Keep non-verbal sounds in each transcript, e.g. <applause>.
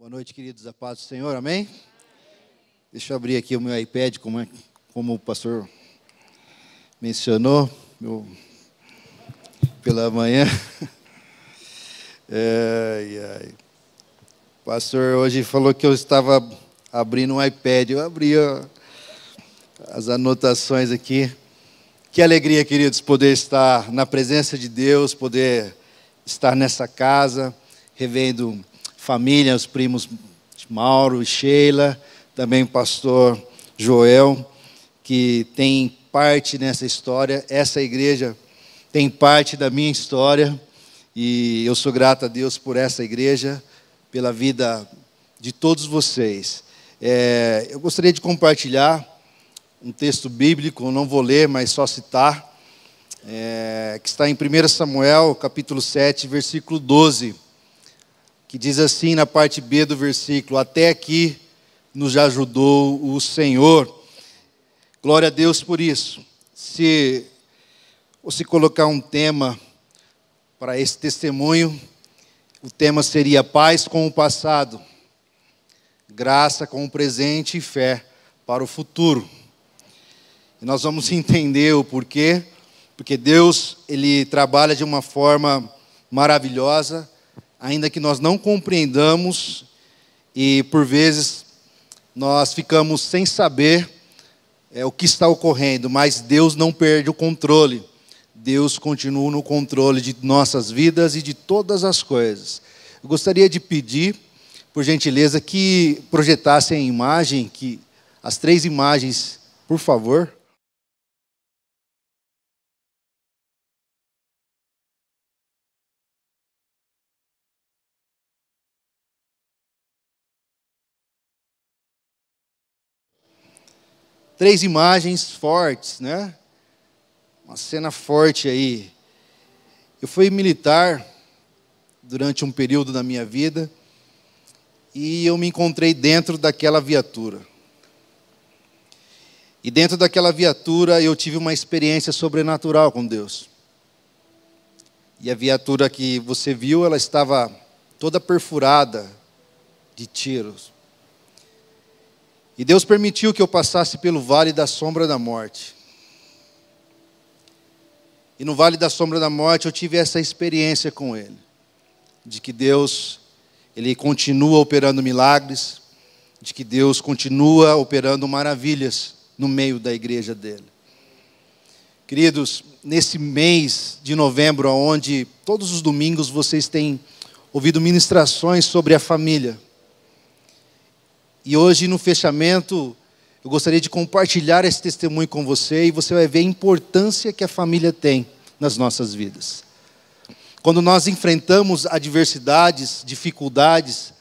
Boa noite, queridos, a paz do Senhor, amém? Deixa eu abrir aqui o meu iPad, como, é, como o pastor mencionou, meu, pela manhã. <laughs> Ai. O pastor hoje falou que eu estava abrindo um iPad, eu abri ó, as anotações aqui. Que alegria, queridos, poder estar na presença de Deus, poder estar nessa casa, revendo família, os primos Mauro e Sheila, também o pastor Joel, que tem parte nessa história. Essa igreja tem parte da minha história e eu sou grato a Deus por essa igreja, pela vida de todos vocês. É, eu gostaria de compartilhar um texto bíblico, não vou ler, mas só citar, é, que está em 1 Samuel, capítulo 7, versículo 12 que diz assim na parte B do versículo: Até aqui nos ajudou o Senhor. Glória a Deus por isso. Se você colocar um tema para esse testemunho, o tema seria paz com o passado, graça com o presente e fé para o futuro. E nós vamos <laughs> entender o porquê, porque Deus, ele trabalha de uma forma maravilhosa ainda que nós não compreendamos e por vezes nós ficamos sem saber é, o que está ocorrendo, mas Deus não perde o controle. Deus continua no controle de nossas vidas e de todas as coisas. Eu gostaria de pedir, por gentileza, que projetassem a imagem, que as três imagens, por favor. Três imagens fortes, né? Uma cena forte aí. Eu fui militar durante um período da minha vida e eu me encontrei dentro daquela viatura. E dentro daquela viatura eu tive uma experiência sobrenatural com Deus. E a viatura que você viu, ela estava toda perfurada de tiros. E Deus permitiu que eu passasse pelo vale da sombra da morte. E no vale da sombra da morte eu tive essa experiência com Ele, de que Deus, Ele continua operando milagres, de que Deus continua operando maravilhas no meio da igreja dele. Queridos, nesse mês de novembro, onde todos os domingos vocês têm ouvido ministrações sobre a família, e hoje, no fechamento, eu gostaria de compartilhar esse testemunho com você e você vai ver a importância que a família tem nas nossas vidas. Quando nós enfrentamos adversidades, dificuldades,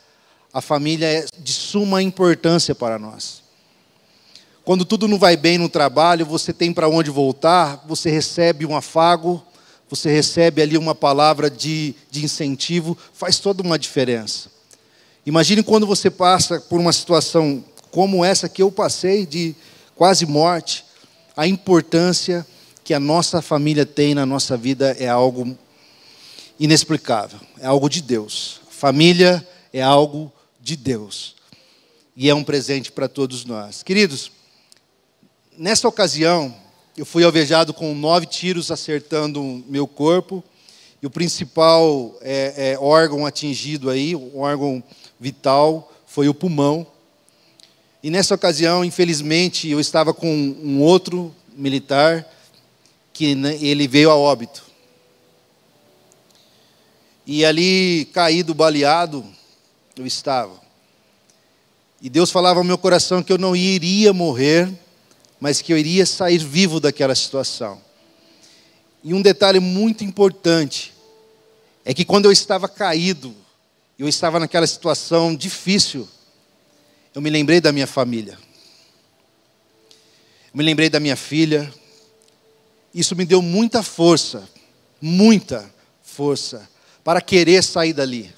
a família é de suma importância para nós. Quando tudo não vai bem no trabalho, você tem para onde voltar, você recebe um afago, você recebe ali uma palavra de, de incentivo, faz toda uma diferença. Imagine quando você passa por uma situação como essa que eu passei, de quase morte, a importância que a nossa família tem na nossa vida é algo inexplicável, é algo de Deus. Família é algo de Deus. E é um presente para todos nós. Queridos, nessa ocasião, eu fui alvejado com nove tiros acertando meu corpo. E o principal é, é, órgão atingido aí, o órgão vital foi o pulmão. E nessa ocasião, infelizmente, eu estava com um outro militar que né, ele veio a óbito. E ali, caído, baleado, eu estava. E Deus falava ao meu coração que eu não iria morrer, mas que eu iria sair vivo daquela situação. E um detalhe muito importante é que quando eu estava caído, eu estava naquela situação difícil, eu me lembrei da minha família. Eu me lembrei da minha filha. Isso me deu muita força, muita força, para querer sair dali,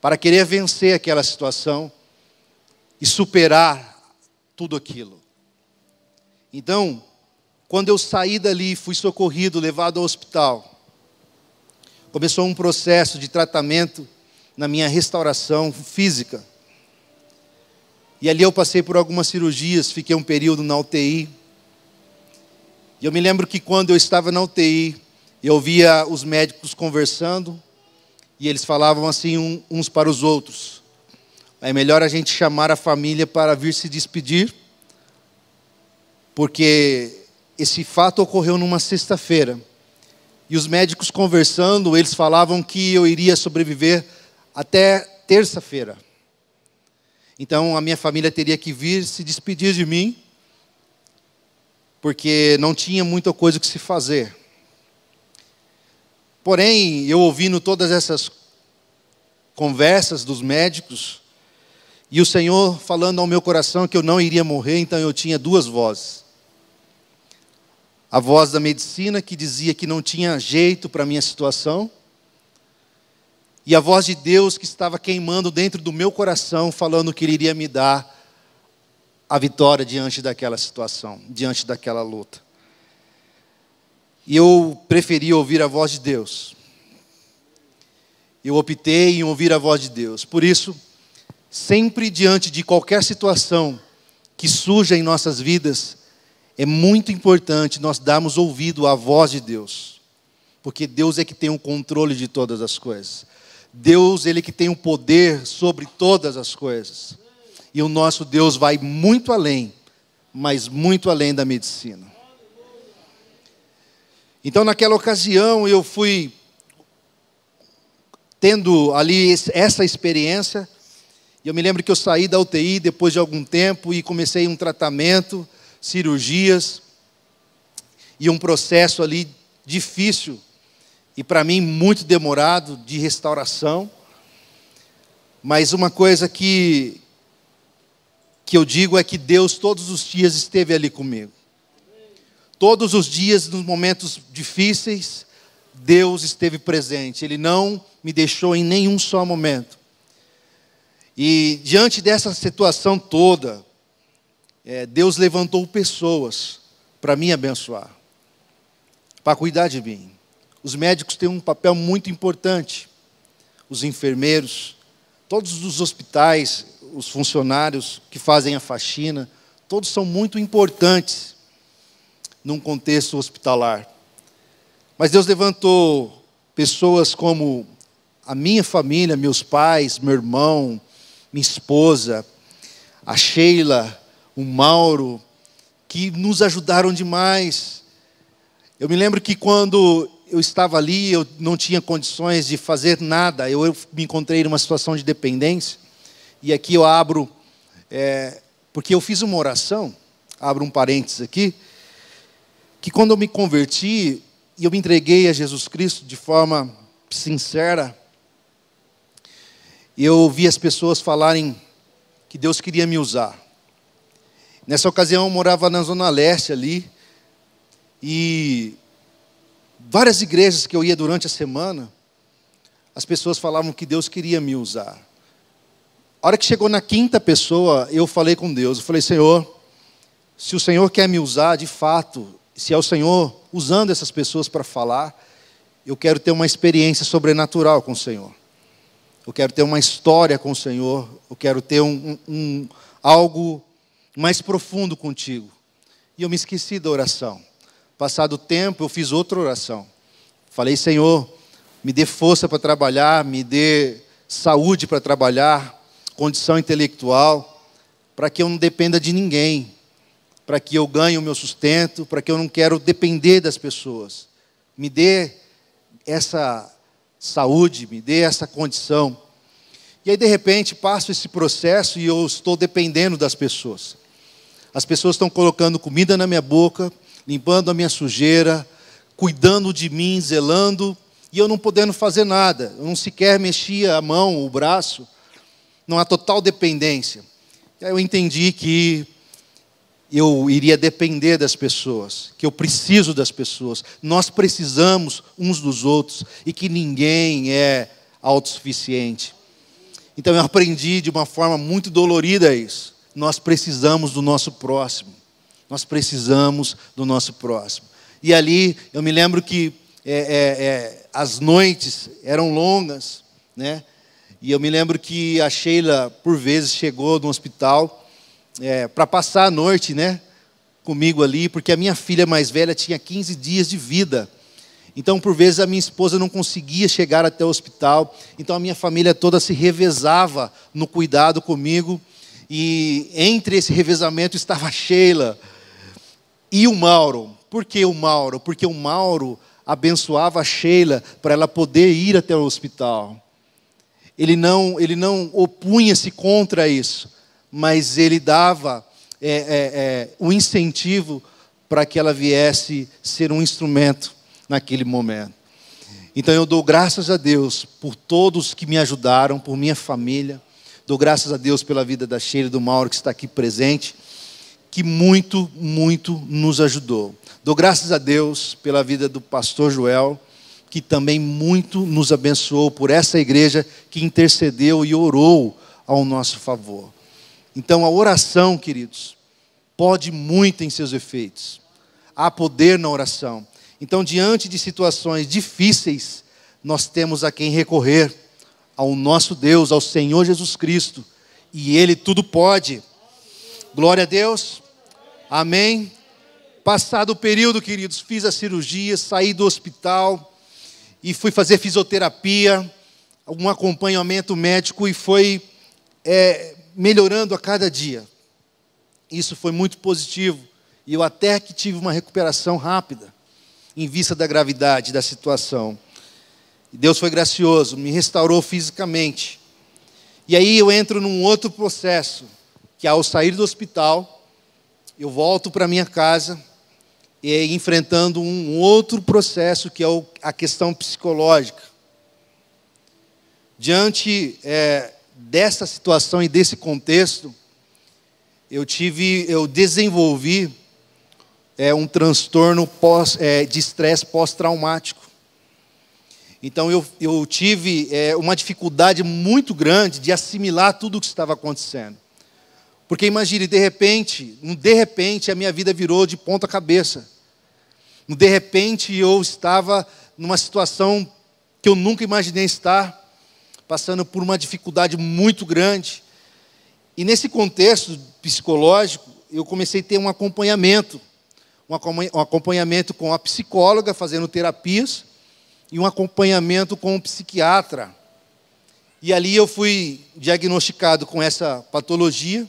para querer vencer aquela situação e superar tudo aquilo. Então, quando eu saí dali, fui socorrido, levado ao hospital, começou um processo de tratamento na minha restauração física. E ali eu passei por algumas cirurgias, fiquei um período na UTI. E eu me lembro que quando eu estava na UTI, eu via os médicos conversando e eles falavam assim uns para os outros: é melhor a gente chamar a família para vir se despedir, porque esse fato ocorreu numa sexta-feira. E os médicos conversando, eles falavam que eu iria sobreviver até terça-feira. Então a minha família teria que vir se despedir de mim, porque não tinha muita coisa que se fazer. Porém, eu ouvindo todas essas conversas dos médicos, e o Senhor falando ao meu coração que eu não iria morrer, então eu tinha duas vozes. A voz da medicina que dizia que não tinha jeito para a minha situação, e a voz de Deus que estava queimando dentro do meu coração, falando que Ele iria me dar a vitória diante daquela situação, diante daquela luta. E eu preferi ouvir a voz de Deus. Eu optei em ouvir a voz de Deus. Por isso, sempre diante de qualquer situação que surja em nossas vidas, é muito importante nós darmos ouvido à voz de Deus. Porque Deus é que tem o controle de todas as coisas. Deus, ele que tem o poder sobre todas as coisas. E o nosso Deus vai muito além, mas muito além da medicina. Então, naquela ocasião, eu fui tendo ali essa experiência. E eu me lembro que eu saí da UTI depois de algum tempo e comecei um tratamento, cirurgias e um processo ali difícil e para mim muito demorado de restauração. Mas uma coisa que que eu digo é que Deus todos os dias esteve ali comigo. Todos os dias, nos momentos difíceis, Deus esteve presente. Ele não me deixou em nenhum só momento. E diante dessa situação toda, é, Deus levantou pessoas para me abençoar, para cuidar de mim. Os médicos têm um papel muito importante, os enfermeiros, todos os hospitais, os funcionários que fazem a faxina, todos são muito importantes num contexto hospitalar. Mas Deus levantou pessoas como a minha família, meus pais, meu irmão, minha esposa, a Sheila, o Mauro, que nos ajudaram demais. Eu me lembro que quando eu estava ali, eu não tinha condições de fazer nada, eu, eu me encontrei numa situação de dependência, e aqui eu abro, é, porque eu fiz uma oração, abro um parênteses aqui, que quando eu me converti e eu me entreguei a Jesus Cristo de forma sincera, eu ouvi as pessoas falarem que Deus queria me usar. Nessa ocasião eu morava na Zona Leste ali, e várias igrejas que eu ia durante a semana, as pessoas falavam que Deus queria me usar. A hora que chegou na quinta pessoa, eu falei com Deus, eu falei, Senhor, se o Senhor quer me usar, de fato, se é o Senhor usando essas pessoas para falar, eu quero ter uma experiência sobrenatural com o Senhor. Eu quero ter uma história com o Senhor. Eu quero ter um, um, algo mais profundo contigo. E eu me esqueci da oração. Passado o tempo, eu fiz outra oração. Falei, Senhor, me dê força para trabalhar, me dê saúde para trabalhar, condição intelectual, para que eu não dependa de ninguém, para que eu ganhe o meu sustento, para que eu não quero depender das pessoas. Me dê essa saúde, me dê essa condição. E aí, de repente, passo esse processo e eu estou dependendo das pessoas. As pessoas estão colocando comida na minha boca, limpando a minha sujeira, cuidando de mim, zelando, e eu não podendo fazer nada. Eu não sequer mexia a mão, o braço. Não há total dependência. E aí eu entendi que eu iria depender das pessoas, que eu preciso das pessoas. Nós precisamos uns dos outros e que ninguém é autossuficiente. Então eu aprendi de uma forma muito dolorida isso. Nós precisamos do nosso próximo. Nós precisamos do nosso próximo. E ali eu me lembro que é, é, é, as noites eram longas, né? E eu me lembro que a Sheila, por vezes, chegou no hospital é, para passar a noite, né? Comigo ali, porque a minha filha mais velha tinha 15 dias de vida. Então, por vezes, a minha esposa não conseguia chegar até o hospital. Então, a minha família toda se revezava no cuidado comigo. E entre esse revezamento estava a Sheila e o Mauro. Por que o Mauro? Porque o Mauro abençoava a Sheila para ela poder ir até o hospital. Ele não, ele não opunha-se contra isso, mas ele dava é, é, é, o incentivo para que ela viesse ser um instrumento naquele momento. Então eu dou graças a Deus por todos que me ajudaram, por minha família. Dou graças a Deus pela vida da Sheila e do Mauro que está aqui presente, que muito, muito nos ajudou. Dou graças a Deus pela vida do pastor Joel, que também muito nos abençoou por essa igreja que intercedeu e orou ao nosso favor. Então a oração, queridos, pode muito em seus efeitos. Há poder na oração. Então, diante de situações difíceis, nós temos a quem recorrer, ao nosso Deus, ao Senhor Jesus Cristo, e Ele tudo pode. Glória a Deus. Amém. Passado o período, queridos, fiz a cirurgia, saí do hospital e fui fazer fisioterapia, um acompanhamento médico e foi é, melhorando a cada dia. Isso foi muito positivo e eu até que tive uma recuperação rápida em vista da gravidade da situação. Deus foi gracioso, me restaurou fisicamente. E aí eu entro num outro processo, que ao sair do hospital, eu volto para minha casa e enfrentando um outro processo que é a questão psicológica. Diante é, dessa situação e desse contexto, eu tive, eu desenvolvi é um transtorno pós, é, de estresse pós-traumático. Então eu, eu tive é, uma dificuldade muito grande de assimilar tudo o que estava acontecendo. Porque imagine, de repente, um de repente a minha vida virou de ponta cabeça. Um de repente eu estava numa situação que eu nunca imaginei estar, passando por uma dificuldade muito grande. E nesse contexto psicológico, eu comecei a ter um acompanhamento um acompanhamento com a psicóloga, fazendo terapias, e um acompanhamento com o psiquiatra. E ali eu fui diagnosticado com essa patologia,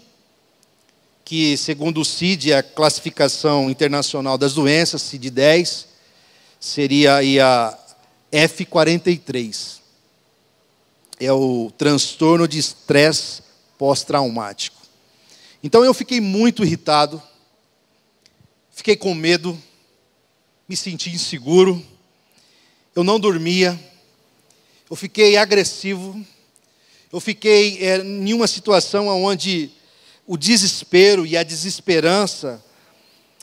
que segundo o CID, a classificação internacional das doenças, CID-10, seria a F43. É o transtorno de estresse pós-traumático. Então eu fiquei muito irritado, Fiquei com medo, me senti inseguro, eu não dormia, eu fiquei agressivo, eu fiquei é, em uma situação onde o desespero e a desesperança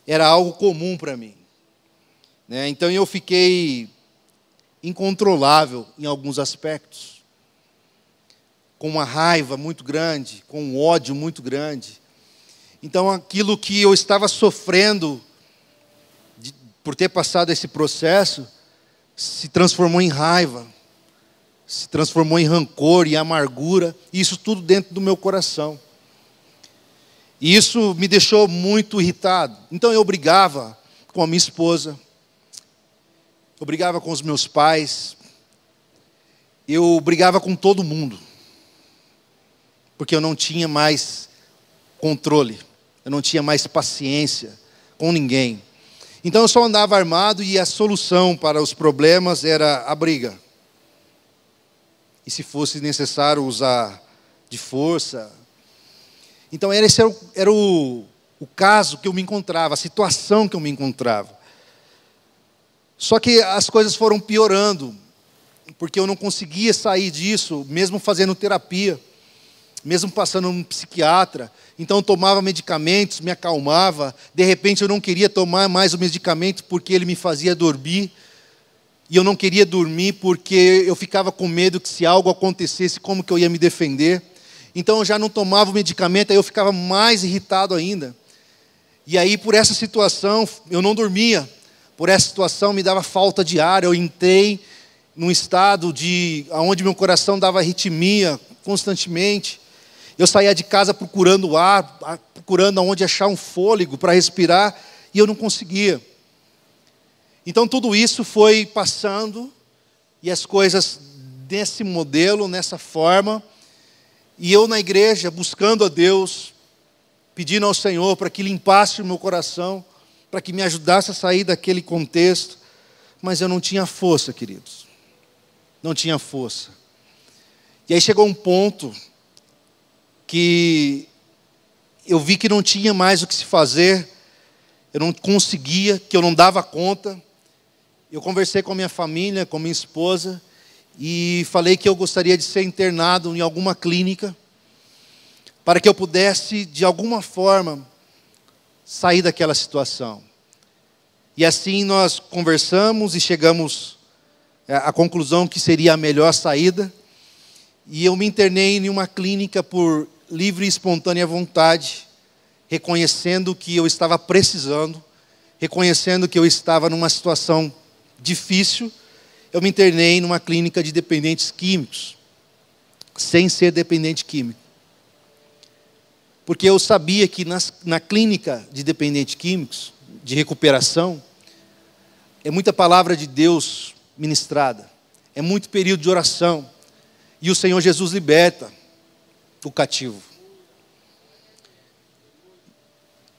era algo comum para mim. Né? Então eu fiquei incontrolável em alguns aspectos, com uma raiva muito grande, com um ódio muito grande. Então, aquilo que eu estava sofrendo de, por ter passado esse processo se transformou em raiva, se transformou em rancor e amargura, e isso tudo dentro do meu coração. E isso me deixou muito irritado. Então eu brigava com a minha esposa, eu brigava com os meus pais, eu brigava com todo mundo, porque eu não tinha mais controle eu não tinha mais paciência com ninguém. Então eu só andava armado e a solução para os problemas era a briga. E se fosse necessário usar de força. Então esse era, o, era o, o caso que eu me encontrava, a situação que eu me encontrava. Só que as coisas foram piorando, porque eu não conseguia sair disso, mesmo fazendo terapia mesmo passando um psiquiatra. Então eu tomava medicamentos, me acalmava. De repente eu não queria tomar mais o medicamento porque ele me fazia dormir. E eu não queria dormir porque eu ficava com medo que se algo acontecesse, como que eu ia me defender. Então eu já não tomava o medicamento, aí eu ficava mais irritado ainda. E aí por essa situação eu não dormia. Por essa situação me dava falta de ar, eu entrei num estado de onde meu coração dava arritmia constantemente. Eu saía de casa procurando ar, procurando aonde achar um fôlego para respirar, e eu não conseguia. Então tudo isso foi passando e as coisas nesse modelo, nessa forma, e eu na igreja buscando a Deus, pedindo ao Senhor para que limpasse o meu coração, para que me ajudasse a sair daquele contexto, mas eu não tinha força, queridos. Não tinha força. E aí chegou um ponto que eu vi que não tinha mais o que se fazer, eu não conseguia, que eu não dava conta. Eu conversei com a minha família, com minha esposa, e falei que eu gostaria de ser internado em alguma clínica, para que eu pudesse, de alguma forma, sair daquela situação. E assim nós conversamos e chegamos é, à conclusão que seria a melhor saída. E eu me internei em uma clínica por livre e espontânea vontade, reconhecendo que eu estava precisando, reconhecendo que eu estava numa situação difícil, eu me internei numa clínica de dependentes químicos, sem ser dependente químico. Porque eu sabia que nas, na clínica de dependentes químicos, de recuperação, é muita palavra de Deus ministrada, é muito período de oração, e o Senhor Jesus liberta o cativo.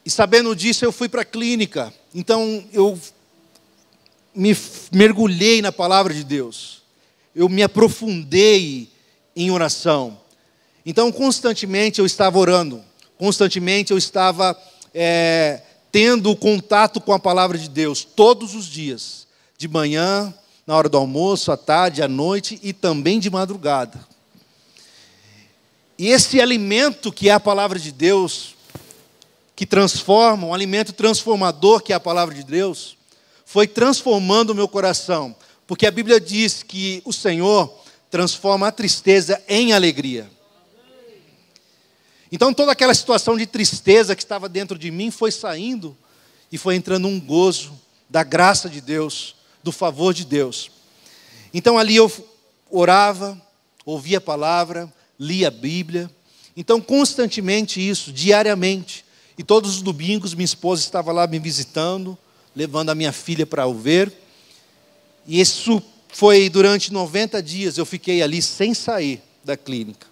E sabendo disso, eu fui para a clínica. Então, eu me mergulhei na palavra de Deus, eu me aprofundei em oração. Então, constantemente eu estava orando, constantemente eu estava é, tendo contato com a palavra de Deus, todos os dias, de manhã, na hora do almoço, à tarde, à noite e também de madrugada. E esse alimento que é a palavra de Deus, que transforma, um alimento transformador que é a palavra de Deus, foi transformando o meu coração, porque a Bíblia diz que o Senhor transforma a tristeza em alegria. Então toda aquela situação de tristeza que estava dentro de mim foi saindo e foi entrando um gozo da graça de Deus, do favor de Deus. Então ali eu orava, ouvia a palavra, lia a Bíblia. Então constantemente isso, diariamente. E todos os domingos minha esposa estava lá me visitando, levando a minha filha para o ver. E isso foi durante 90 dias, eu fiquei ali sem sair da clínica.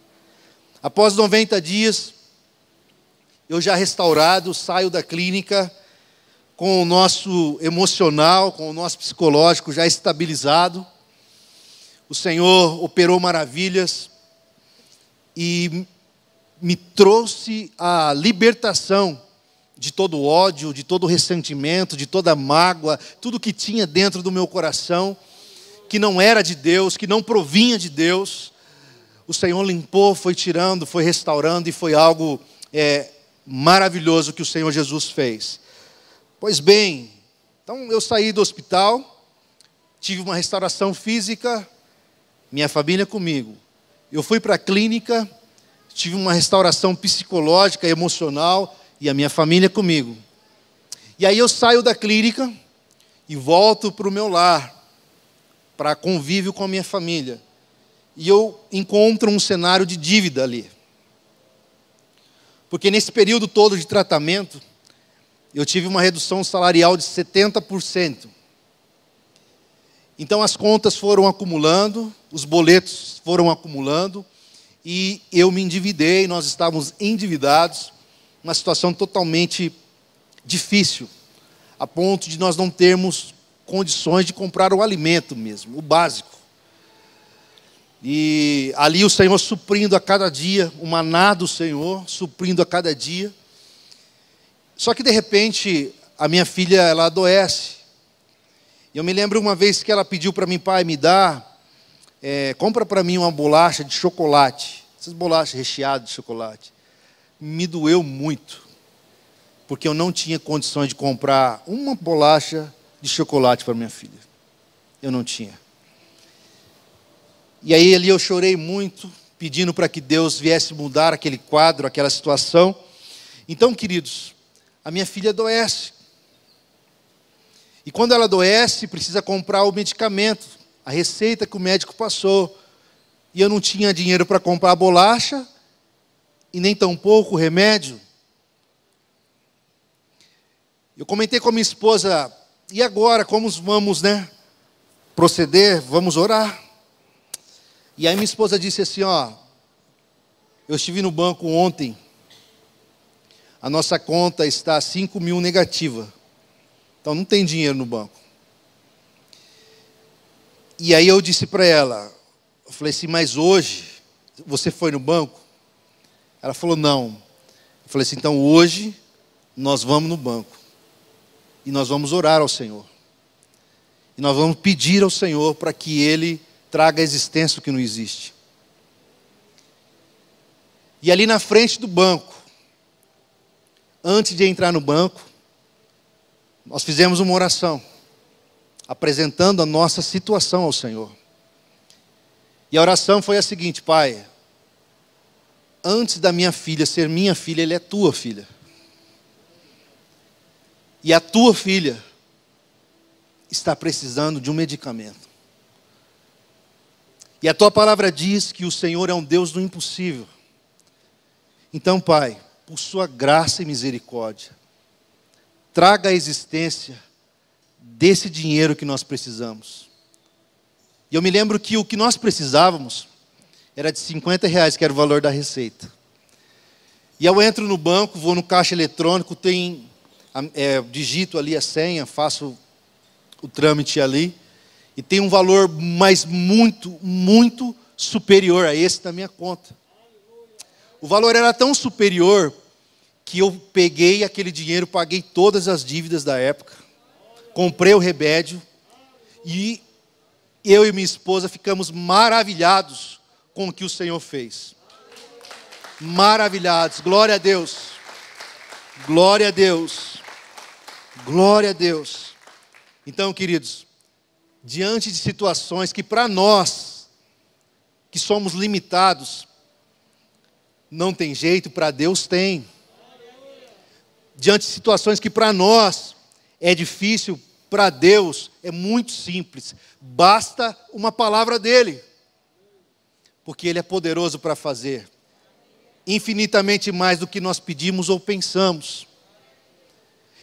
Após 90 dias, eu já restaurado, saio da clínica com o nosso emocional, com o nosso psicológico já estabilizado. O Senhor operou maravilhas e me trouxe a libertação de todo ódio, de todo ressentimento, de toda mágoa, tudo que tinha dentro do meu coração, que não era de Deus, que não provinha de Deus, o Senhor limpou, foi tirando, foi restaurando e foi algo é, maravilhoso que o Senhor Jesus fez. Pois bem, então eu saí do hospital, tive uma restauração física, minha família comigo. Eu fui para a clínica, tive uma restauração psicológica, emocional, e a minha família comigo. E aí eu saio da clínica e volto para o meu lar, para convívio com a minha família. E eu encontro um cenário de dívida ali. Porque nesse período todo de tratamento, eu tive uma redução salarial de 70%. Então as contas foram acumulando, os boletos foram acumulando, e eu me endividei, nós estávamos endividados uma situação totalmente difícil, a ponto de nós não termos condições de comprar o alimento mesmo, o básico. E ali o Senhor suprindo a cada dia, o maná do Senhor suprindo a cada dia. Só que de repente a minha filha ela adoece. E eu me lembro uma vez que ela pediu para mim, pai, me dá, é, compra para mim uma bolacha de chocolate, essas bolachas recheadas de chocolate me doeu muito, porque eu não tinha condições de comprar uma bolacha de chocolate para minha filha. Eu não tinha. E aí ali eu chorei muito, pedindo para que Deus viesse mudar aquele quadro, aquela situação. Então, queridos, a minha filha adoece. E quando ela adoece, precisa comprar o medicamento a receita que o médico passou. E eu não tinha dinheiro para comprar a bolacha e nem tampouco remédio. Eu comentei com a minha esposa, e agora, como vamos, né, proceder? Vamos orar. E aí minha esposa disse assim, ó, eu estive no banco ontem, a nossa conta está 5 mil negativa. Então não tem dinheiro no banco. E aí eu disse para ela, eu falei assim, mas hoje você foi no banco? Ela falou, não. Eu falei assim, então hoje nós vamos no banco. E nós vamos orar ao Senhor. E nós vamos pedir ao Senhor para que Ele traga a existência o que não existe. E ali na frente do banco, antes de entrar no banco, nós fizemos uma oração, apresentando a nossa situação ao Senhor. E a oração foi a seguinte: Pai, antes da minha filha ser minha filha, ele é tua filha. E a tua filha está precisando de um medicamento. E a tua palavra diz que o Senhor é um Deus do impossível. Então, Pai, por sua graça e misericórdia, traga a existência desse dinheiro que nós precisamos. E eu me lembro que o que nós precisávamos era de 50 reais, que era o valor da receita. E eu entro no banco, vou no caixa eletrônico, tem, é, digito ali a senha, faço o trâmite ali, e tem um valor mais muito, muito superior a esse da minha conta. O valor era tão superior que eu peguei aquele dinheiro, paguei todas as dívidas da época, comprei o remédio e eu e minha esposa ficamos maravilhados com o que o Senhor fez. Maravilhados, glória a Deus, glória a Deus, glória a Deus. Então, queridos, diante de situações que para nós, que somos limitados, não tem jeito, para Deus tem. Diante de situações que para nós é difícil, para Deus é muito simples. Basta uma palavra dele. Porque ele é poderoso para fazer infinitamente mais do que nós pedimos ou pensamos.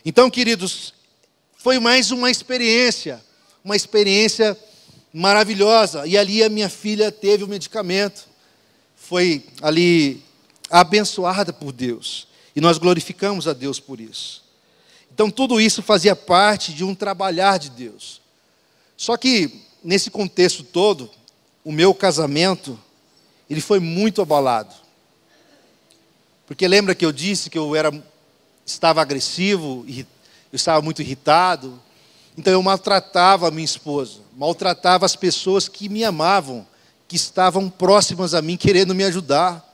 Então, queridos, foi mais uma experiência, uma experiência maravilhosa. E ali a minha filha teve o medicamento. Foi ali abençoada por Deus. E nós glorificamos a Deus por isso. Então, tudo isso fazia parte de um trabalhar de Deus. Só que, nesse contexto todo, o meu casamento, ele foi muito abalado. Porque lembra que eu disse que eu era, estava agressivo, eu estava muito irritado. Então eu maltratava a minha esposa, maltratava as pessoas que me amavam, que estavam próximas a mim, querendo me ajudar.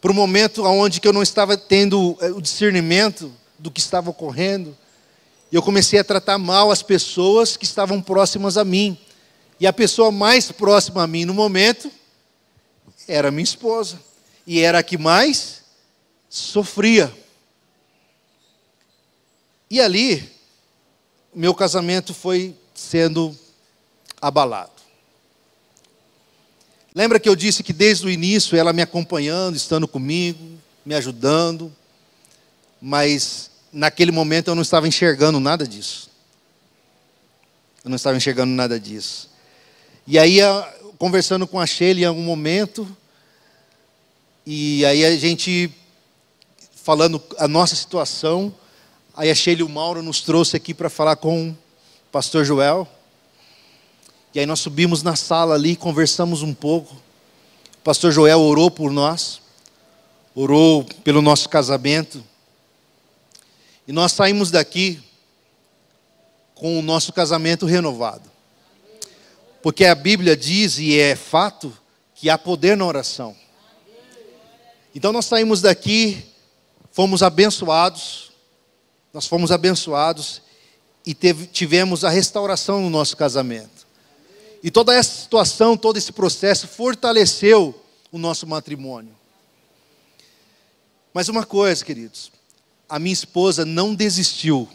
Por um momento onde eu não estava tendo eh, o discernimento do que estava ocorrendo. Eu comecei a tratar mal as pessoas que estavam próximas a mim. E a pessoa mais próxima a mim no momento era minha esposa. E era a que mais sofria. E ali, meu casamento foi sendo abalado. Lembra que eu disse que desde o início ela me acompanhando, estando comigo, me ajudando, mas naquele momento eu não estava enxergando nada disso. Eu não estava enxergando nada disso. E aí, conversando com a Sheila em algum momento, e aí a gente falando a nossa situação, aí a Sheila e o Mauro nos trouxe aqui para falar com o pastor Joel. E aí nós subimos na sala ali, conversamos um pouco. O pastor Joel orou por nós, orou pelo nosso casamento. E nós saímos daqui com o nosso casamento renovado. Porque a Bíblia diz, e é fato, que há poder na oração. Então nós saímos daqui, fomos abençoados, nós fomos abençoados e teve, tivemos a restauração no nosso casamento. E toda essa situação, todo esse processo fortaleceu o nosso matrimônio. Mas uma coisa, queridos, a minha esposa não desistiu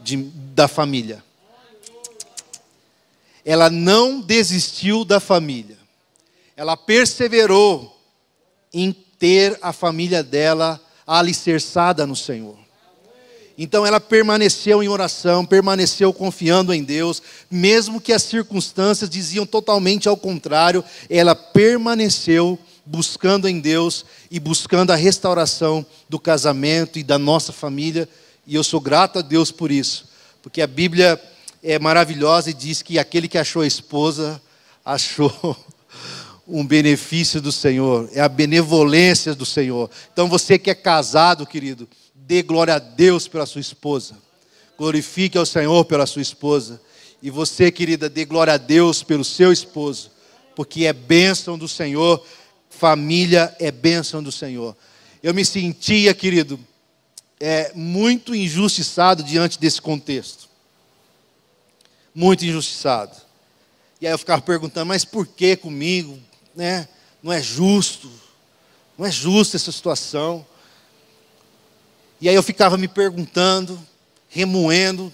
de, da família. Ela não desistiu da família. Ela perseverou em ter a família dela alicerçada no Senhor. Então ela permaneceu em oração, permaneceu confiando em Deus, mesmo que as circunstâncias diziam totalmente ao contrário, ela permaneceu buscando em Deus e buscando a restauração do casamento e da nossa família, e eu sou grato a Deus por isso, porque a Bíblia é maravilhosa e diz que aquele que achou a esposa achou <laughs> um benefício do Senhor, é a benevolência do Senhor. Então você que é casado, querido, dê glória a Deus pela sua esposa. Glorifique ao Senhor pela sua esposa. E você, querida, dê glória a Deus pelo seu esposo, porque é bênção do Senhor, família é bênção do Senhor. Eu me sentia, querido, é, muito injustiçado diante desse contexto. Muito injustiçado. E aí eu ficava perguntando, mas por que comigo? Né? Não é justo. Não é justa essa situação. E aí eu ficava me perguntando, remoendo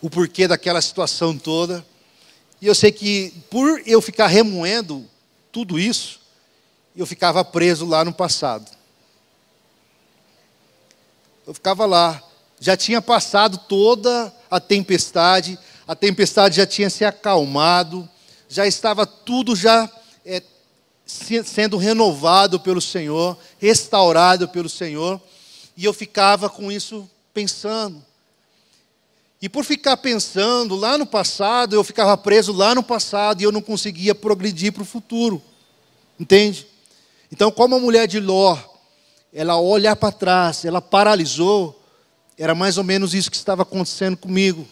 o porquê daquela situação toda. E eu sei que por eu ficar remoendo tudo isso, eu ficava preso lá no passado. Eu ficava lá, já tinha passado toda a tempestade, a tempestade já tinha se acalmado, já estava tudo já é, sendo renovado pelo Senhor, restaurado pelo Senhor, e eu ficava com isso pensando. E por ficar pensando lá no passado, eu ficava preso lá no passado e eu não conseguia progredir para o futuro. Entende? Então, como a mulher de Ló, ela olha para trás, ela paralisou, era mais ou menos isso que estava acontecendo comigo.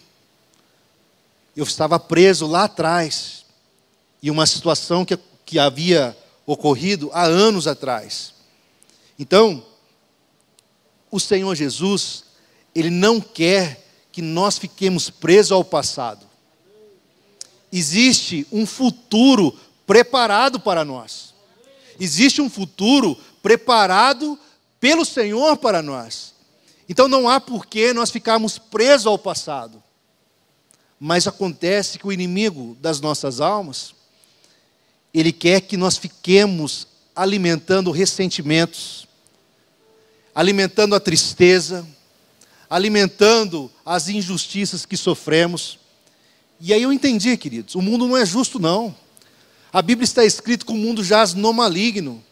Eu estava preso lá atrás, e uma situação que, que havia ocorrido há anos atrás. Então, o Senhor Jesus, Ele não quer que nós fiquemos presos ao passado. Existe um futuro preparado para nós. Existe um futuro preparado pelo Senhor para nós. Então não há porquê nós ficarmos presos ao passado. Mas acontece que o inimigo das nossas almas, ele quer que nós fiquemos alimentando ressentimentos, alimentando a tristeza, alimentando as injustiças que sofremos. E aí eu entendi, queridos, o mundo não é justo, não. A Bíblia está escrito que o mundo jaz no maligno.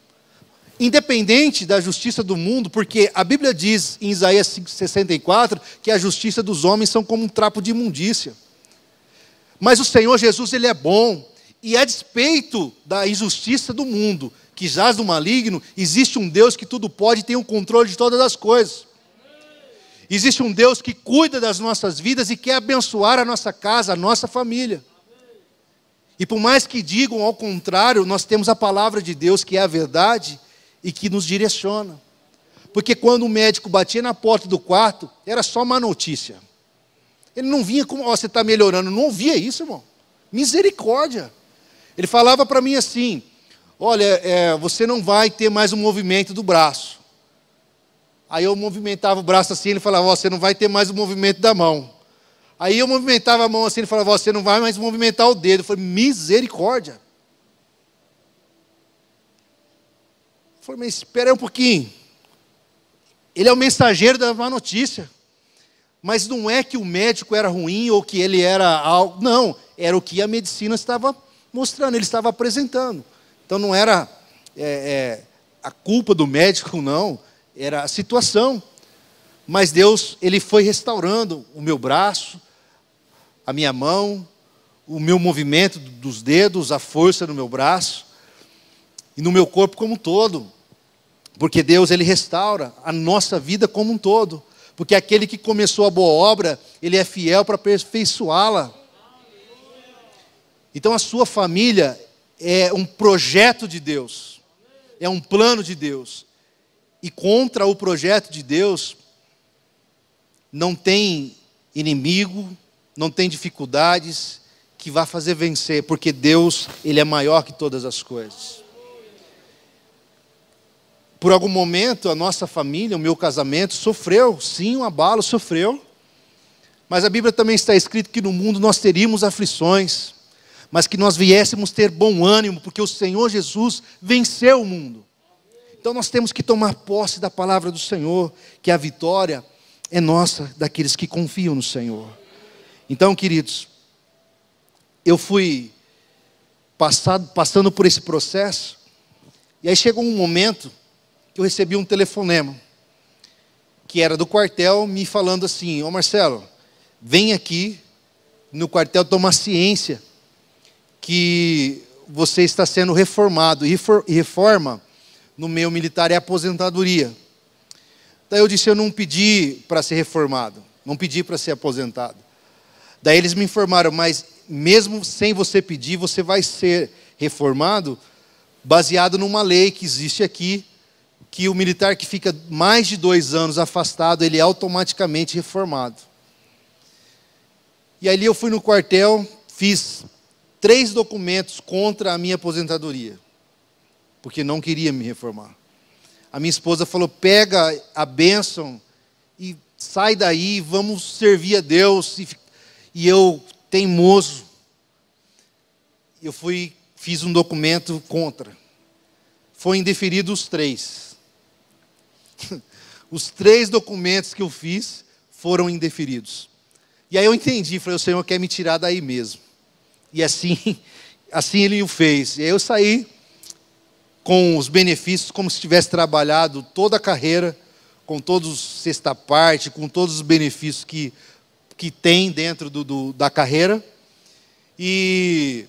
Independente da justiça do mundo, porque a Bíblia diz em Isaías 64 que a justiça dos homens são como um trapo de imundícia. Mas o Senhor Jesus, Ele é bom, e a despeito da injustiça do mundo, que jaz no maligno, existe um Deus que tudo pode e tem o controle de todas as coisas. Existe um Deus que cuida das nossas vidas e quer abençoar a nossa casa, a nossa família. E por mais que digam ao contrário, nós temos a palavra de Deus que é a verdade e que nos direciona. Porque quando o médico batia na porta do quarto, era só uma notícia. Ele não vinha como, oh, você está melhorando. Não ouvia isso, irmão. Misericórdia. Ele falava para mim assim: olha, é, você não vai ter mais o um movimento do braço. Aí eu movimentava o braço assim, ele falava, você não vai ter mais o movimento da mão. Aí eu movimentava a mão assim, ele falava, você não vai mais movimentar o dedo. Eu falei, misericórdia. Eu falei, mas espera um pouquinho. Ele é o mensageiro da má notícia. Mas não é que o médico era ruim ou que ele era algo. Não, era o que a medicina estava mostrando, ele estava apresentando. Então não era é, é, a culpa do médico, <laughs> não, era a situação. Mas Deus, Ele foi restaurando o meu braço, a minha mão, o meu movimento dos dedos, a força no meu braço e no meu corpo como um todo. Porque Deus, Ele restaura a nossa vida como um todo. Porque aquele que começou a boa obra, Ele é fiel para aperfeiçoá-la. Então a sua família é um projeto de Deus, é um plano de Deus. E contra o projeto de Deus, não tem inimigo, não tem dificuldades que vá fazer vencer, porque Deus, Ele é maior que todas as coisas. Por algum momento, a nossa família, o meu casamento, sofreu, sim, um abalo, sofreu. Mas a Bíblia também está escrito que no mundo nós teríamos aflições. mas que nós viéssemos ter bom ânimo, porque o Senhor Jesus venceu o mundo. Então nós temos que tomar posse da palavra do Senhor, que a vitória é nossa, daqueles que confiam no Senhor. Então, queridos, eu fui passado, passando por esse processo, e aí chegou um momento que eu recebi um telefonema, que era do quartel, me falando assim: Ô Marcelo, vem aqui no quartel tomar ciência que você está sendo reformado. E reforma no meio militar é aposentadoria. Daí eu disse: Eu não pedi para ser reformado, não pedi para ser aposentado. Daí eles me informaram, mas mesmo sem você pedir, você vai ser reformado baseado numa lei que existe aqui, que o militar que fica mais de dois anos afastado, ele é automaticamente reformado. E ali eu fui no quartel, fiz três documentos contra a minha aposentadoria, porque não queria me reformar. A minha esposa falou: pega a bênção e sai daí, vamos servir a Deus. E eu, teimoso, eu fui, fiz um documento contra. Foi indeferido os três. <laughs> Os três documentos que eu fiz foram indeferidos. E aí eu entendi, falei, o Senhor quer me tirar daí mesmo. E assim, <laughs> assim ele o fez. E aí eu saí com os benefícios como se tivesse trabalhado toda a carreira, com todos os sexta parte, com todos os benefícios que, que tem dentro do, do da carreira. E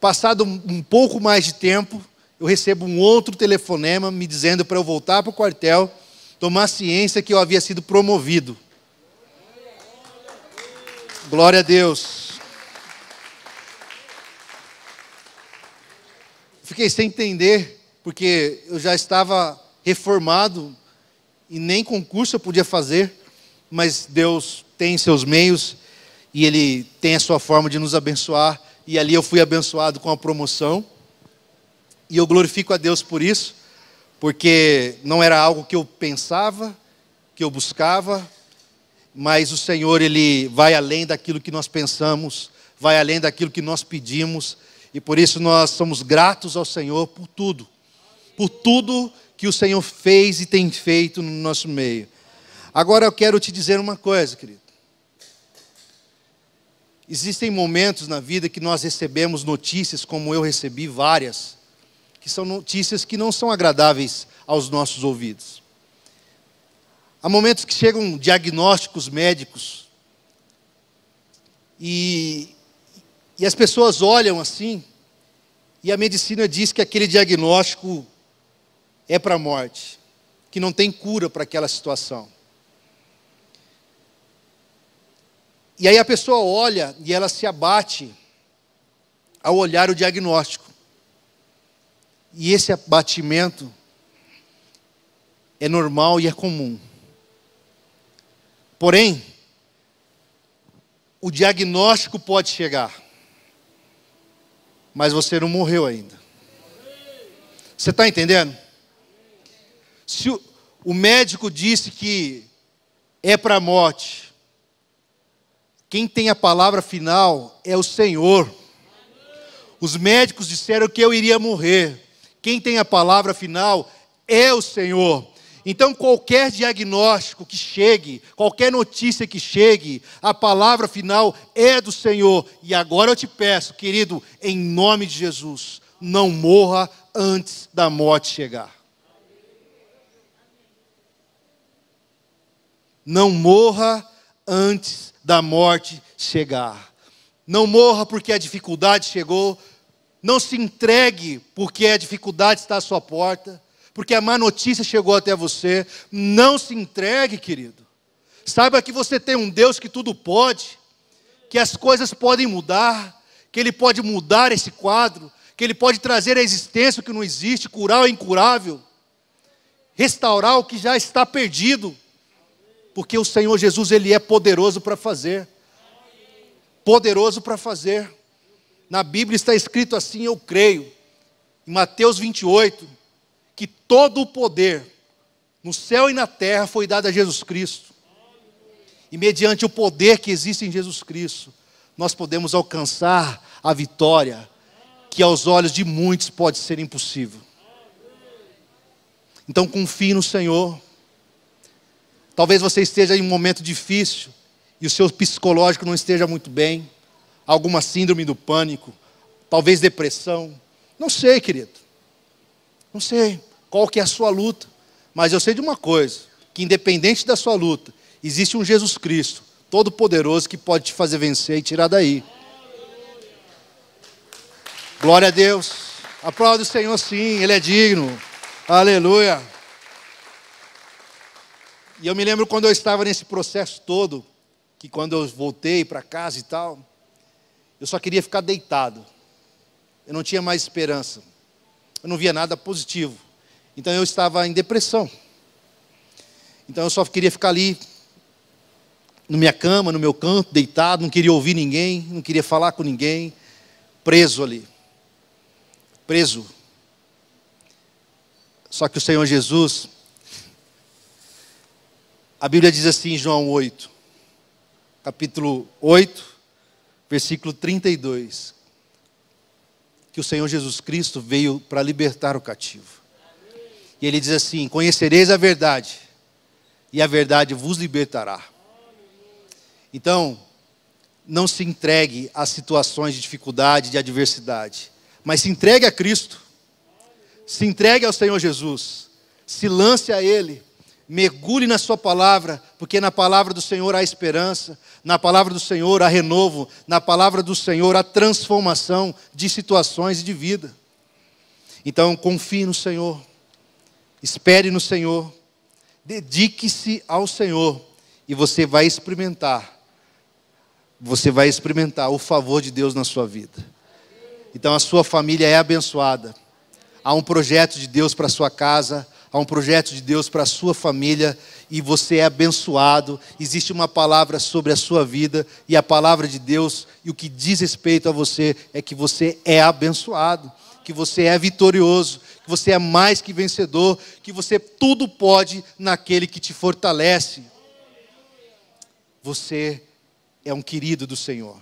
passado um pouco mais de tempo, eu recebo um outro telefonema me dizendo para eu voltar para o quartel, tomar ciência que eu havia sido promovido. Glória a Deus. Fiquei sem entender, porque eu já estava reformado e nem concurso eu podia fazer, mas Deus tem seus meios e Ele tem a sua forma de nos abençoar. E ali eu fui abençoado com a promoção. E eu glorifico a Deus por isso, porque não era algo que eu pensava, que eu buscava, mas o Senhor, Ele vai além daquilo que nós pensamos, vai além daquilo que nós pedimos, e por isso nós somos gratos ao Senhor por tudo, por tudo que o Senhor fez e tem feito no nosso meio. Agora eu quero te dizer uma coisa, querido. Existem momentos na vida que nós recebemos notícias, como eu recebi várias, que são notícias que não são agradáveis aos nossos ouvidos. Há momentos que chegam diagnósticos médicos e, e as pessoas olham assim, e a medicina diz que aquele diagnóstico é para a morte, que não tem cura para aquela situação. E aí a pessoa olha e ela se abate ao olhar o diagnóstico. E esse abatimento é normal e é comum. Porém, o diagnóstico pode chegar, mas você não morreu ainda. Você está entendendo? Se o, médico disse que é para a morte, quem tem a palavra final é o Senhor. Os médicos disseram que eu iria morrer. Quem tem a palavra final é o Senhor. Então, qualquer diagnóstico que chegue, qualquer notícia que chegue, a palavra final é do Senhor. E agora eu te peço, querido, em nome de Jesus, não morra antes da morte chegar. Não morra antes da morte chegar. Não morra porque a dificuldade chegou. Não se entregue porque a dificuldade está à sua porta porque a má notícia chegou até você. Não se entregue, querido. Saiba que você tem um Deus que tudo pode, que as coisas podem mudar, que Ele pode mudar esse quadro, que Ele pode trazer a existência que não existe, curar o incurável, restaurar o que já está perdido, porque o Senhor Jesus, Ele é poderoso para fazer. Poderoso para fazer. Na Bíblia está escrito assim, eu creio. Em Mateus 28, que todo o poder no céu e na terra foi dado a Jesus Cristo. E mediante o poder que existe em Jesus Cristo, nós podemos alcançar a vitória que aos olhos de muitos pode ser impossível. Então confie no Senhor. Talvez você esteja em um momento difícil e o seu psicológico não esteja muito bem, alguma síndrome do pânico, talvez depressão. Não sei, querido. Não sei qual que é a sua luta, mas eu sei de uma coisa, que independente da sua luta, existe um Jesus Cristo, todo poderoso que pode te fazer vencer e tirar daí. Glória a Deus. Aplauda o Senhor sim, ele é digno. Aleluia. E eu me lembro quando eu estava nesse processo todo, que quando eu voltei para casa e tal, eu só queria ficar deitado. Eu não tinha mais esperança. Eu não via nada positivo. Então eu estava em depressão. Então eu só queria ficar ali, na minha cama, no meu canto, deitado, não queria ouvir ninguém, não queria falar com ninguém, preso ali. Preso. Só que o Senhor Jesus, a Bíblia diz assim em João 8, capítulo 8, versículo 32, que o Senhor Jesus Cristo veio para libertar o cativo. E ele diz assim: Conhecereis a verdade, e a verdade vos libertará. Então, não se entregue a situações de dificuldade, de adversidade, mas se entregue a Cristo, se entregue ao Senhor Jesus, se lance a Ele, mergulhe na Sua palavra, porque na palavra do Senhor há esperança, na palavra do Senhor há renovo, na palavra do Senhor há transformação de situações e de vida. Então, confie no Senhor, espere no Senhor, dedique-se ao Senhor, e você vai experimentar, você vai experimentar o favor de Deus na sua vida. Então, a sua família é abençoada. Há um projeto de Deus para a sua casa, há um projeto de Deus para a sua família e você é abençoado. Existe uma palavra sobre a sua vida e a palavra de Deus e o que diz respeito a você é que você é abençoado, que você é vitorioso, que você é mais que vencedor, que você tudo pode naquele que te fortalece. Você é um querido do Senhor.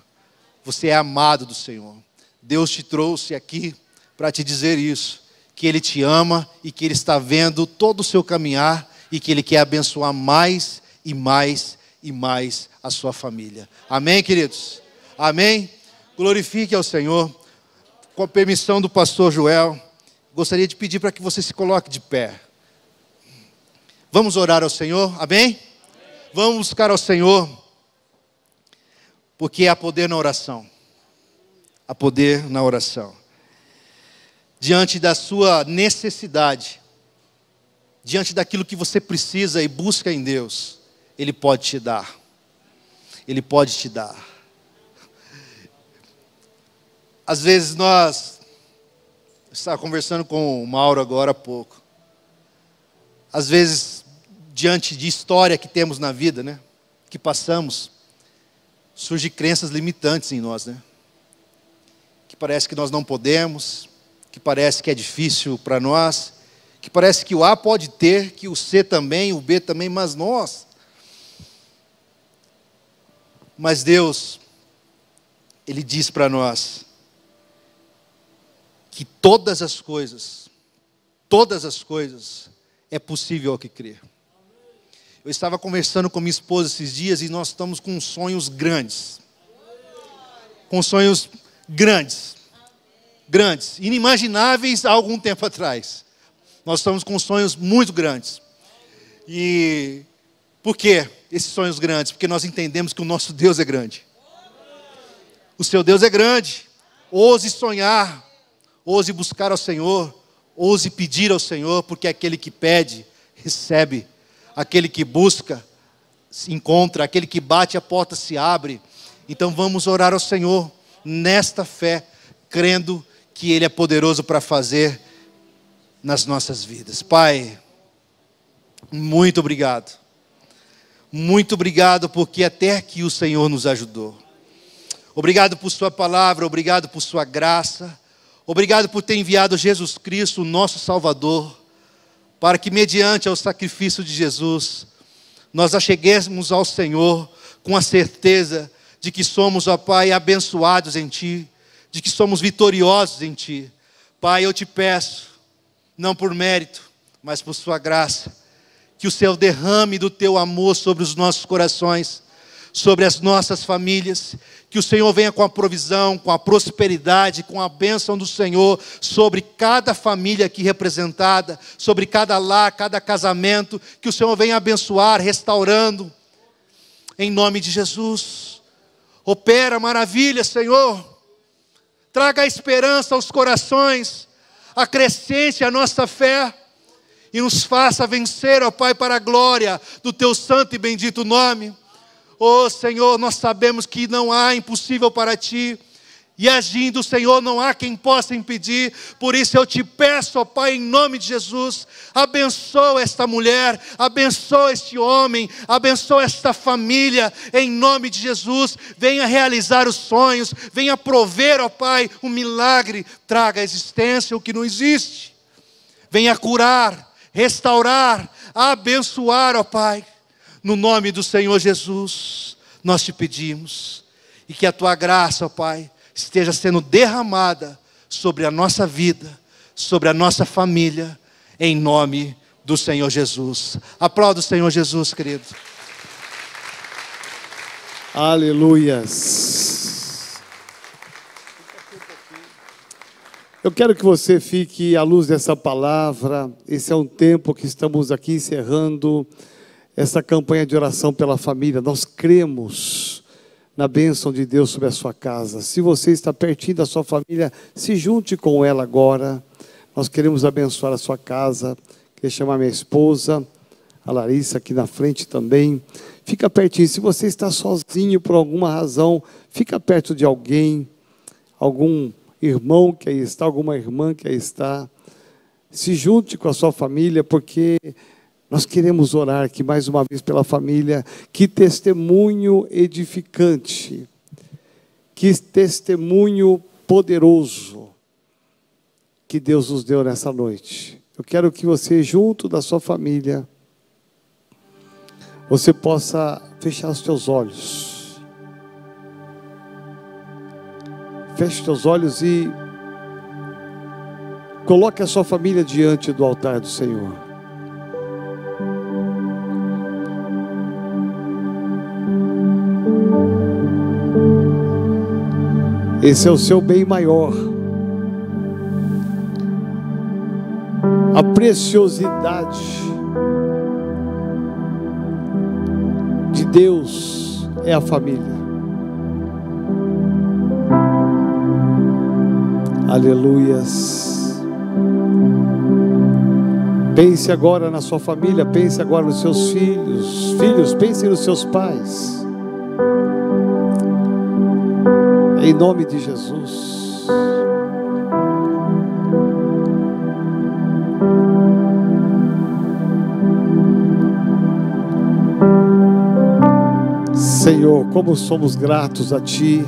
Você é amado do Senhor. Deus te trouxe aqui para te dizer isso que Ele te ama e que Ele está vendo todo o seu caminhar e que Ele quer abençoar mais e mais e mais a sua família. Amém, queridos? Amém? Glorifique ao Senhor. Com a permissão do pastor Joel, gostaria de pedir para que você se coloque de pé. Vamos orar ao Senhor, amém? Vamos buscar ao Senhor, porque há poder na oração. Há poder na oração diante da sua necessidade, diante daquilo que você precisa e busca em Deus, Ele pode te dar. Ele pode te dar. Às vezes nós, estava conversando com o Mauro agora há pouco. Às vezes, diante de história que temos na vida, né, que passamos, surgem crenças limitantes em nós, né? Que parece que nós não podemos, que parece que é difícil para nós, que parece que o A pode ter, que o C também, o B também, mas nós. Mas Deus, Ele diz para nós que todas as coisas, todas as coisas, é possível ao que crer. Eu estava conversando com minha esposa esses dias e nós estamos com sonhos grandes. Com sonhos grandes grandes, inimagináveis há algum tempo atrás. Nós estamos com sonhos muito grandes. E por que esses sonhos grandes? Porque nós entendemos que o nosso Deus é grande. O seu Deus é grande. Ouse sonhar, ouse buscar ao Senhor, ouse pedir ao Senhor, porque aquele que pede, recebe. Aquele que busca, se encontra. Aquele que bate, a porta se abre. Então vamos orar ao Senhor nesta fé, crendo que Ele é poderoso para fazer nas nossas vidas. Pai, muito obrigado. Muito obrigado porque até aqui o Senhor nos ajudou. Obrigado por Sua palavra, obrigado por Sua graça, obrigado por ter enviado Jesus Cristo, o nosso Salvador, para que, mediante o sacrifício de Jesus, nós acheguemos ao Senhor com a certeza de que somos, ó Pai, abençoados em Ti, de que somos vitoriosos em Ti. Pai, eu te peço, não por mérito, mas por Sua graça, que o Senhor derrame do Teu amor sobre os nossos corações, sobre as nossas famílias, que o Senhor venha com a provisão, com a prosperidade, com a bênção do Senhor sobre cada família aqui representada, sobre cada lar, cada casamento, que o Senhor venha abençoar, restaurando, em nome de Jesus. Opera maravilha, Senhor. Traga a esperança aos corações, acrescente a nossa fé e nos faça vencer, ó Pai, para a glória do teu santo e bendito nome. Oh Senhor, nós sabemos que não há impossível para ti. E agindo, Senhor, não há quem possa impedir. Por isso eu te peço, ó Pai, em nome de Jesus, abençoa esta mulher, abençoa este homem, abençoa esta família, em nome de Jesus. Venha realizar os sonhos, venha prover, ó Pai, um milagre, traga à existência o que não existe. Venha curar, restaurar, abençoar, ó Pai. No nome do Senhor Jesus, nós te pedimos. E que a tua graça, ó Pai, esteja sendo derramada sobre a nossa vida, sobre a nossa família, em nome do Senhor Jesus. Aplauda o Senhor Jesus, querido. Aleluias. Eu quero que você fique à luz dessa palavra. Esse é um tempo que estamos aqui encerrando essa campanha de oração pela família. Nós cremos na bênção de Deus sobre a sua casa. Se você está pertinho da sua família, se junte com ela agora. Nós queremos abençoar a sua casa. Queria chamar minha esposa, a Larissa aqui na frente também. Fica pertinho. Se você está sozinho por alguma razão, fica perto de alguém, algum irmão que aí está, alguma irmã que aí está. Se junte com a sua família, porque nós queremos orar aqui mais uma vez pela família. Que testemunho edificante. Que testemunho poderoso que Deus nos deu nessa noite. Eu quero que você, junto da sua família, você possa fechar os teus olhos. Feche os teus olhos e coloque a sua família diante do altar do Senhor. Esse é o seu bem maior. A preciosidade de Deus é a família. Aleluias. Pense agora na sua família, pense agora nos seus filhos. Filhos, pense nos seus pais. Em nome de Jesus. Senhor, como somos gratos a Ti.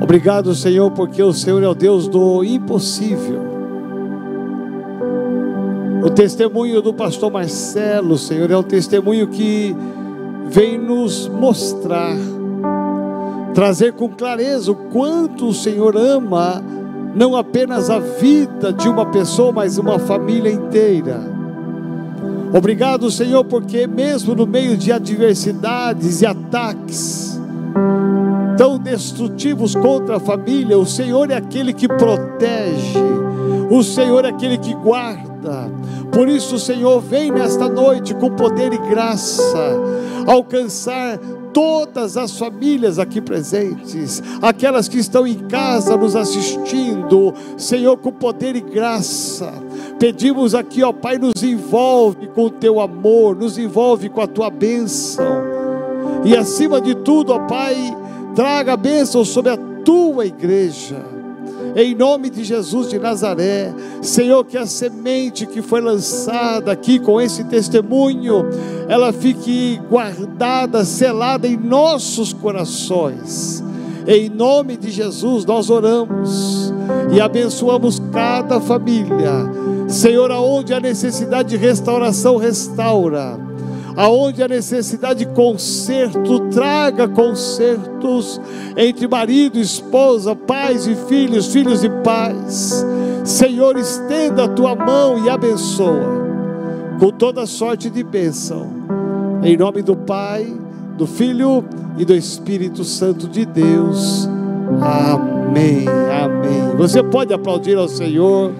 Obrigado, Senhor, porque o Senhor é o Deus do impossível. O testemunho do pastor Marcelo, Senhor, é um testemunho que vem nos mostrar, trazer com clareza o quanto o Senhor ama não apenas a vida de uma pessoa, mas uma família inteira. Obrigado, Senhor, porque mesmo no meio de adversidades e ataques tão destrutivos contra a família, o Senhor é aquele que protege, o Senhor é aquele que guarda. Por isso, Senhor, vem nesta noite com poder e graça alcançar todas as famílias aqui presentes, aquelas que estão em casa nos assistindo, Senhor, com poder e graça. Pedimos aqui, ó Pai, nos envolve com o teu amor, nos envolve com a tua bênção. E acima de tudo, ó Pai, traga a bênção sobre a tua igreja em nome de Jesus de Nazaré. Senhor, que a semente que foi lançada aqui com esse testemunho, ela fique guardada, selada em nossos corações. Em nome de Jesus nós oramos e abençoamos cada família. Senhor, aonde há necessidade de restauração, restaura aonde a necessidade de conserto, traga consertos entre marido, esposa, pais e filhos, filhos e pais. Senhor, estenda a tua mão e abençoa com toda sorte de bênção. Em nome do Pai, do Filho e do Espírito Santo de Deus. Amém. Amém. Você pode aplaudir ao Senhor.